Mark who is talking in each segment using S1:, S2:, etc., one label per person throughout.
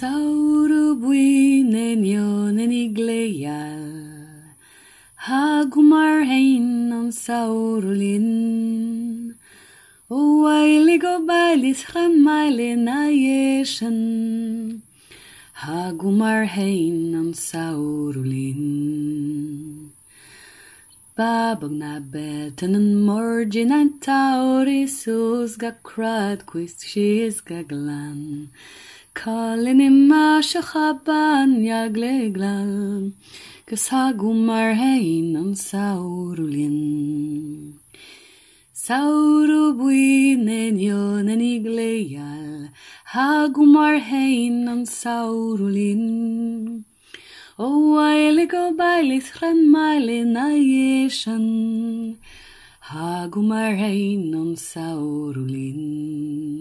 S1: Sauru buinen jonen igleial, hagumar heinon saurulin. O go balis chamalin ayeshen, hagumar heinon saurulin. Babog na beten an morgin an taurisus ga crad quist shis ga glan. Colin ima shachaban yagleglal. Gus hagumar hein an saurulin. Sauru buin en yon en igleal. Hagumar hein an saurulin. O go bailis chan maile na yeshan. Hagumar hein an saurulin.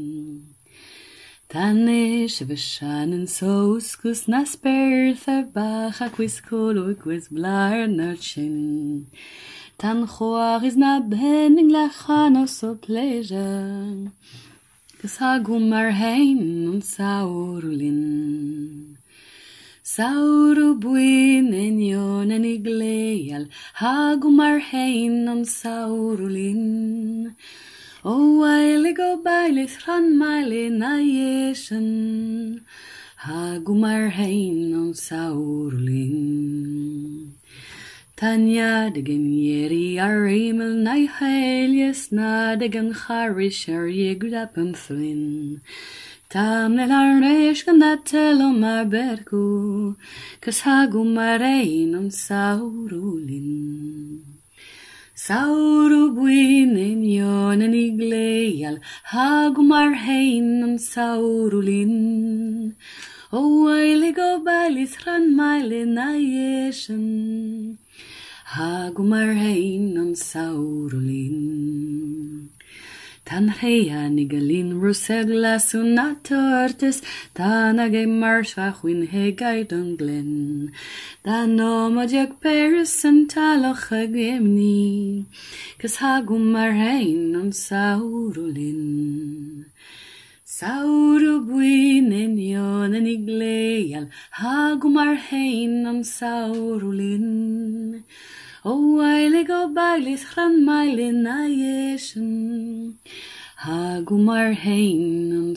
S1: Tanis v'shan en soskus na spertha bach a quis colo quis blar na chin. Tan choach is na benning lechanos o pleasure. Gus hagumar hein an saurulin. Sauru buin en yon en igleal, hagumar hein an saurulin. O go bailis chan maile na yeshan, hagumar hein on saurulin. Tanya de gen yeri ar emel na helies na de gen charish ar yegud an thlin. Tam le ar reish gan dat telo mar bergu, cos hagum mar ein an saurulin. Sauru buin en yon en igleal, hagum ar hein an saurulin. O waile go bailis ran maile na yeshan, hagum ar hein an saurulin. Tan heia ni galin rusegla sunna tortes, tan ag mars a chwyn hegaid an glen. Dan nomad ag peris an taloch ag emni, cys hagum ar hein an saurulin. Sauru buin en yon en igleal, hagum ar hein an saurulin. O waile go bailis chan maile na yeshan, hagum ar hein.